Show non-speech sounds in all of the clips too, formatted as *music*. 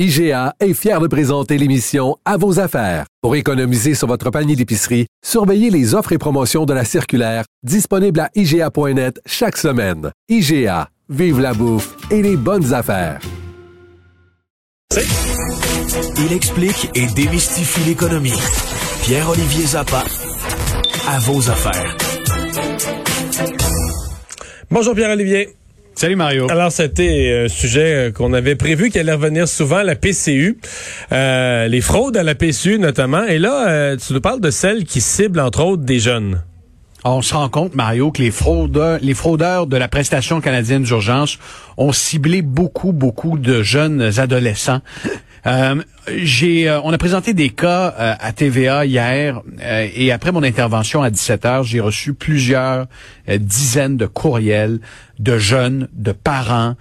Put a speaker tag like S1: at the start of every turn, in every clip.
S1: IGA est fier de présenter l'émission À vos affaires. Pour économiser sur votre panier d'épicerie, surveillez les offres et promotions de la circulaire disponible à IGA.net chaque semaine. IGA, vive la bouffe et les bonnes affaires.
S2: Il explique et démystifie l'économie. Pierre-Olivier Zappa, à vos affaires.
S3: Bonjour Pierre-Olivier.
S4: Salut Mario.
S3: Alors c'était un sujet euh, qu'on avait prévu qu'il allait revenir souvent, la PCU, euh, les fraudes à la PCU notamment. Et là, euh, tu nous parles de celles qui ciblent entre autres des jeunes.
S4: On se rend compte, Mario, que les fraudeurs, les fraudeurs de la prestation canadienne d'urgence ont ciblé beaucoup, beaucoup de jeunes adolescents. Euh, j'ai, euh, on a présenté des cas euh, à TVA hier et après mon intervention à 17 h j'ai reçu plusieurs dizaines de courriels de jeunes, de parents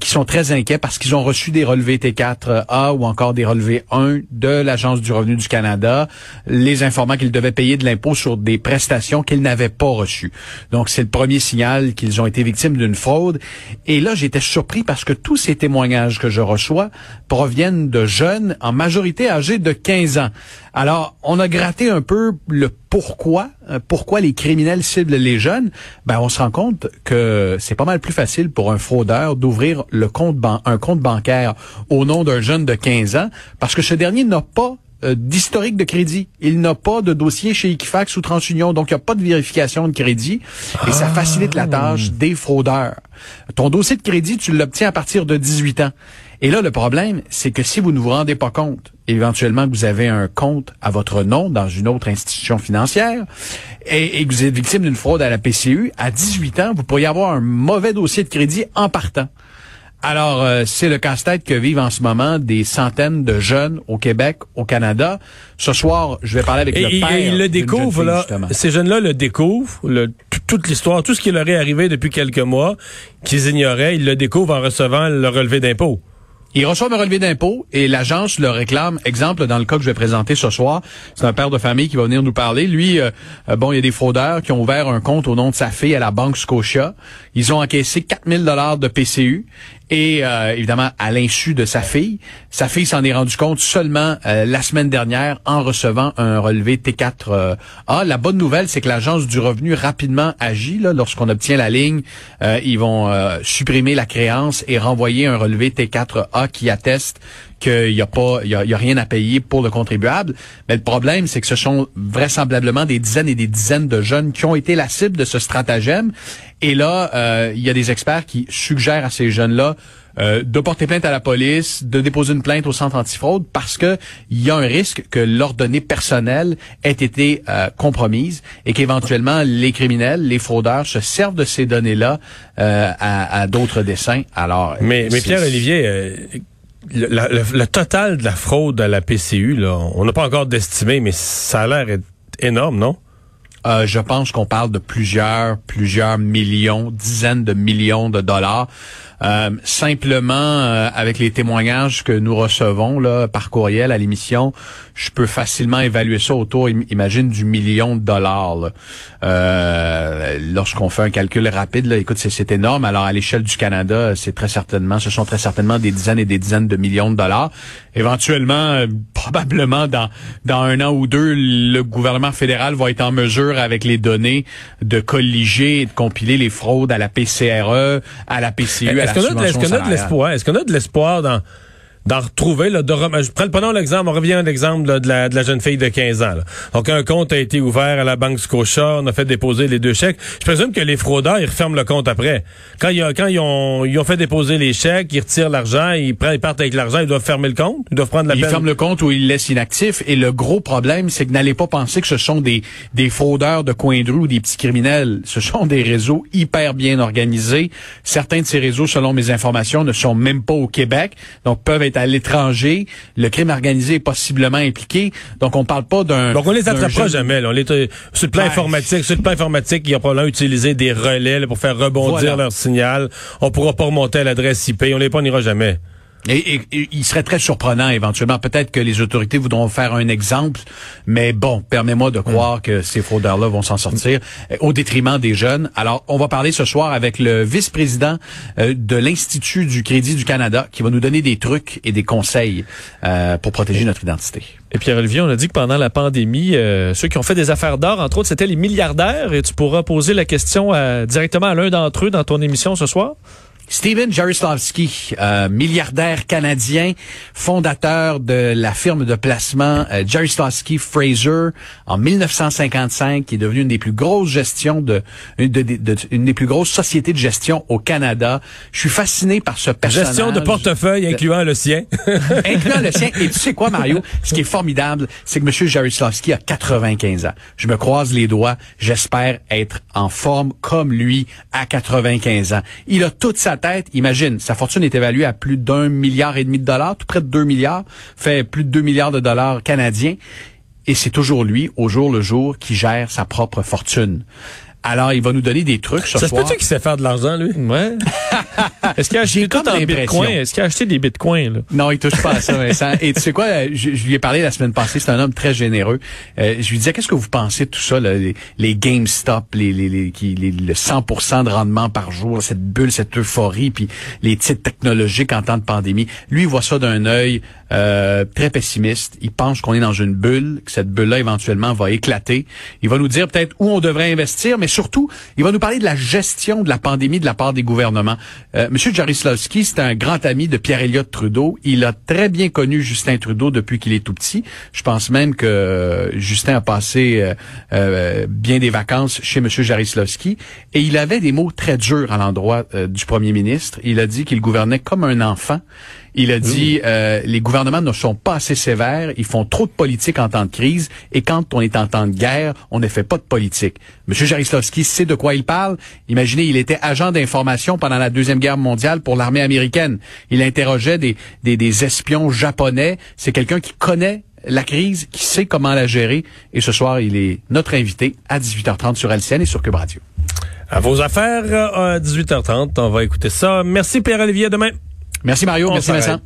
S4: qui sont très inquiets parce qu'ils ont reçu des relevés T4A ou encore des relevés 1 de l'Agence du revenu du Canada, les informant qu'ils devaient payer de l'impôt sur des prestations qu'ils n'avaient pas reçues. Donc c'est le premier signal qu'ils ont été victimes d'une fraude. Et là, j'étais surpris parce que tous ces témoignages que je reçois proviennent de jeunes en majorité âgés de 15 ans. Alors, on a gratté un peu le pourquoi, euh, pourquoi les criminels ciblent les jeunes. Ben, on se rend compte que c'est pas mal plus facile pour un fraudeur d'ouvrir le compte un compte bancaire au nom d'un jeune de 15 ans parce que ce dernier n'a pas euh, d'historique de crédit. Il n'a pas de dossier chez Equifax ou TransUnion, donc il n'y a pas de vérification de crédit et ça facilite la tâche des fraudeurs. Ton dossier de crédit, tu l'obtiens à partir de 18 ans. Et là, le problème, c'est que si vous ne vous rendez pas compte, éventuellement que vous avez un compte à votre nom dans une autre institution financière et, que vous êtes victime d'une fraude à la PCU, à 18 ans, vous pourriez avoir un mauvais dossier de crédit en partant. Alors, euh, c'est le casse-tête que vivent en ce moment des centaines de jeunes au Québec, au Canada. Ce soir, je vais parler avec le père.
S3: Et ils le découvrent, là. Ces jeunes-là le découvrent, toute l'histoire, tout ce qui leur est arrivé depuis quelques mois, qu'ils ignoraient, ils le découvrent en recevant le relevé d'impôt.
S4: Ils reçoivent un relevé d'impôt et l'agence le réclame. Exemple, dans le cas que je vais présenter ce soir, c'est un père de famille qui va venir nous parler. Lui, euh, euh, bon, il y a des fraudeurs qui ont ouvert un compte au nom de sa fille à la Banque Scotia. Ils ont encaissé 4000 dollars de PCU et euh, évidemment à l'insu de sa fille. Sa fille s'en est rendu compte seulement la semaine dernière en recevant un relevé T4A. La bonne nouvelle, c'est que l'agence du revenu rapidement agit. Lorsqu'on obtient la ligne, ils vont supprimer la créance et renvoyer un relevé T4A qui atteste qu'il n'y a pas, il y a, rien à payer pour le contribuable. Mais le problème, c'est que ce sont vraisemblablement des dizaines et des dizaines de jeunes qui ont été la cible de ce stratagème. Et là, euh, il y a des experts qui suggèrent à ces jeunes-là euh, de porter plainte à la police, de déposer une plainte au centre antifraude parce que il y a un risque que leurs données personnelles aient été euh, compromises et qu'éventuellement les criminels, les fraudeurs se servent de ces données-là à, à d'autres dessins. Alors,
S3: mais, mais Pierre Olivier le, total de la fraude à la PCU, là, on n'a pas encore d'estimé, mais ça a l'air énorme, non?
S4: Euh, je pense qu'on parle de plusieurs, plusieurs millions, dizaines de millions de dollars. Euh, simplement, euh, avec les témoignages que nous recevons là par courriel à l'émission, je peux facilement évaluer ça autour, imagine, du million de dollars. Euh, lorsqu'on fait un calcul rapide, là, écoute, c'est énorme. Alors, à l'échelle du Canada, c'est très certainement, ce sont très certainement des dizaines et des dizaines de millions de dollars. Éventuellement, probablement dans dans un an ou deux, le gouvernement fédéral va être en mesure, avec les données, de colliger et de compiler les fraudes à la PCRE, à la PCU,
S3: est-ce qu'on a, de l'espoir? Est-ce qu'on a de l'espoir dans d'en retrouver. Là, de je prends, prenons l'exemple, on revient à l'exemple de la, de la jeune fille de 15 ans. Donc, un compte a été ouvert à la Banque Scotia, on a fait déposer les deux chèques. Je présume que les fraudeurs, ils referment le compte après. Quand, ils, quand ils, ont, ils ont fait déposer les chèques, ils retirent l'argent, ils, prennent, ils partent avec l'argent, ils doivent fermer le compte, ils doivent prendre la
S4: ils
S3: peine.
S4: Ils ferment le compte ou ils le laissent inactif. Et le gros problème, c'est que n'allez pas penser que ce sont des, des fraudeurs de coin de rue ou des petits criminels. Ce sont des réseaux hyper bien organisés. Certains de ces réseaux, selon mes informations, ne sont même pas au Québec, donc peuvent être à l'étranger le crime organisé est possiblement impliqué. Donc, on parle pas d'un...
S3: Donc, on les attrapera jamais. On les, sur le plan informatique, sur le plan informatique, ils ont probablement utilisé des relais pour faire rebondir leur signal. On pourra pas remonter à l'adresse IP. On les pas, jamais.
S4: Et, il serait très surprenant éventuellement. Peut-être que les autorités voudront faire un exemple, mais bon, permets-moi de croire que ces fraudeurs-là vont s'en sortir euh, au détriment des jeunes. Alors, on va parler ce soir avec le vice-président euh, de l'Institut du Crédit du Canada qui va nous donner des trucs et des conseils euh, pour protéger notre identité.
S5: Et Pierre-Olivier, on a dit que pendant la pandémie, ceux qui ont fait des affaires d'or, entre autres, c'était les milliardaires. Et tu pourras poser la question directement à l'un d'entre eux dans ton émission ce soir?
S4: Steven Jaroslawski, euh, milliardaire canadien, fondateur de la firme de placement euh, Jaroslawski Fraser en 1955, qui est devenu une des plus grosses gestions de une, une, des plus grosses sociétés de gestion au Canada. Je suis fasciné par ce personnage.
S3: Gestion de portefeuille incluant le sien. *laughs*
S4: incluant le sien. Et tu sais quoi, Mario? *laughs* Ce qui est formidable, c'est que M. Jaroslawski a 95 ans. Je me croise les doigts. J'espère être en forme comme lui à 95 ans. Il a toute sa imagine, sa fortune est évaluée à plus d'un milliard et demi de dollars, tout près de deux milliards, fait plus de deux milliards de dollars canadiens. Et c'est toujours lui, au jour le jour, qui gère sa propre fortune. Alors, il va nous donner des trucs ce
S3: ça
S4: soir.
S3: Ça se qu'il sait faire de l'argent, lui?
S5: Ouais. *laughs* Est-ce qu'il a acheté tout en bitcoin? Est-ce qu'il a acheté des bitcoins, là?
S4: Non, il touche pas à ça, *laughs* Vincent. Et tu sais quoi? Je, lui ai parlé la semaine passée. C'est un homme très généreux. Euh, je lui disais, qu'est-ce que vous pensez de tout ça, là, les, les GameStop, les, les, les, les, le 100% de rendement par jour, cette bulle, cette euphorie, puis les titres technologiques en temps de pandémie. Lui, il voit ça d'un œil euh, très pessimiste. Il pense qu'on est dans une bulle, que cette bulle-là, éventuellement, va éclater. Il va nous dire peut-être où on devrait investir, mais surtout, il va nous parler de la gestion de la pandémie de la part des gouvernements. Euh, Monsieur Jarislavski, c'est un grand ami de Pierre Elliott Trudeau. Il a très bien connu Justin Trudeau depuis qu'il est tout petit. Je pense même que euh, Justin a passé euh, bien des vacances chez Monsieur Jarislavski et il avait des mots très durs à l'endroit du premier ministre. Il a dit qu'il gouvernait comme un enfant. Il a dit euh, les gouvernements ne sont pas assez sévères, ils font trop de politique en temps de crise, et quand on est en temps de guerre, on ne fait pas de politique. Monsieur Jarislavski sait de quoi il parle. Imaginez, il était agent d'information pendant la Deuxième Guerre mondiale pour l'armée américaine. Il interrogeait des, des, des espions japonais. C'est quelqu'un qui connaît la crise, qui sait comment la gérer. Et ce soir, il est notre invité à 18h30 sur LCN et sur Cube Radio.
S3: À vos affaires, à 18h30, on va écouter ça. Merci Pierre-Olivier, demain.
S4: Merci Mario, merci Vincent.